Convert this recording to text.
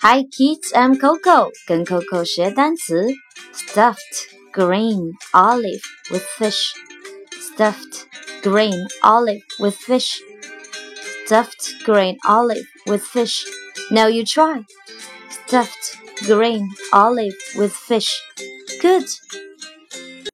Hi kids, I'm Coco. 跟 Coco 学单词。Stuffed green olive with fish. Stuffed green olive with fish. Stuffed green olive with fish. Now you try. Stuffed green olive with fish. Good.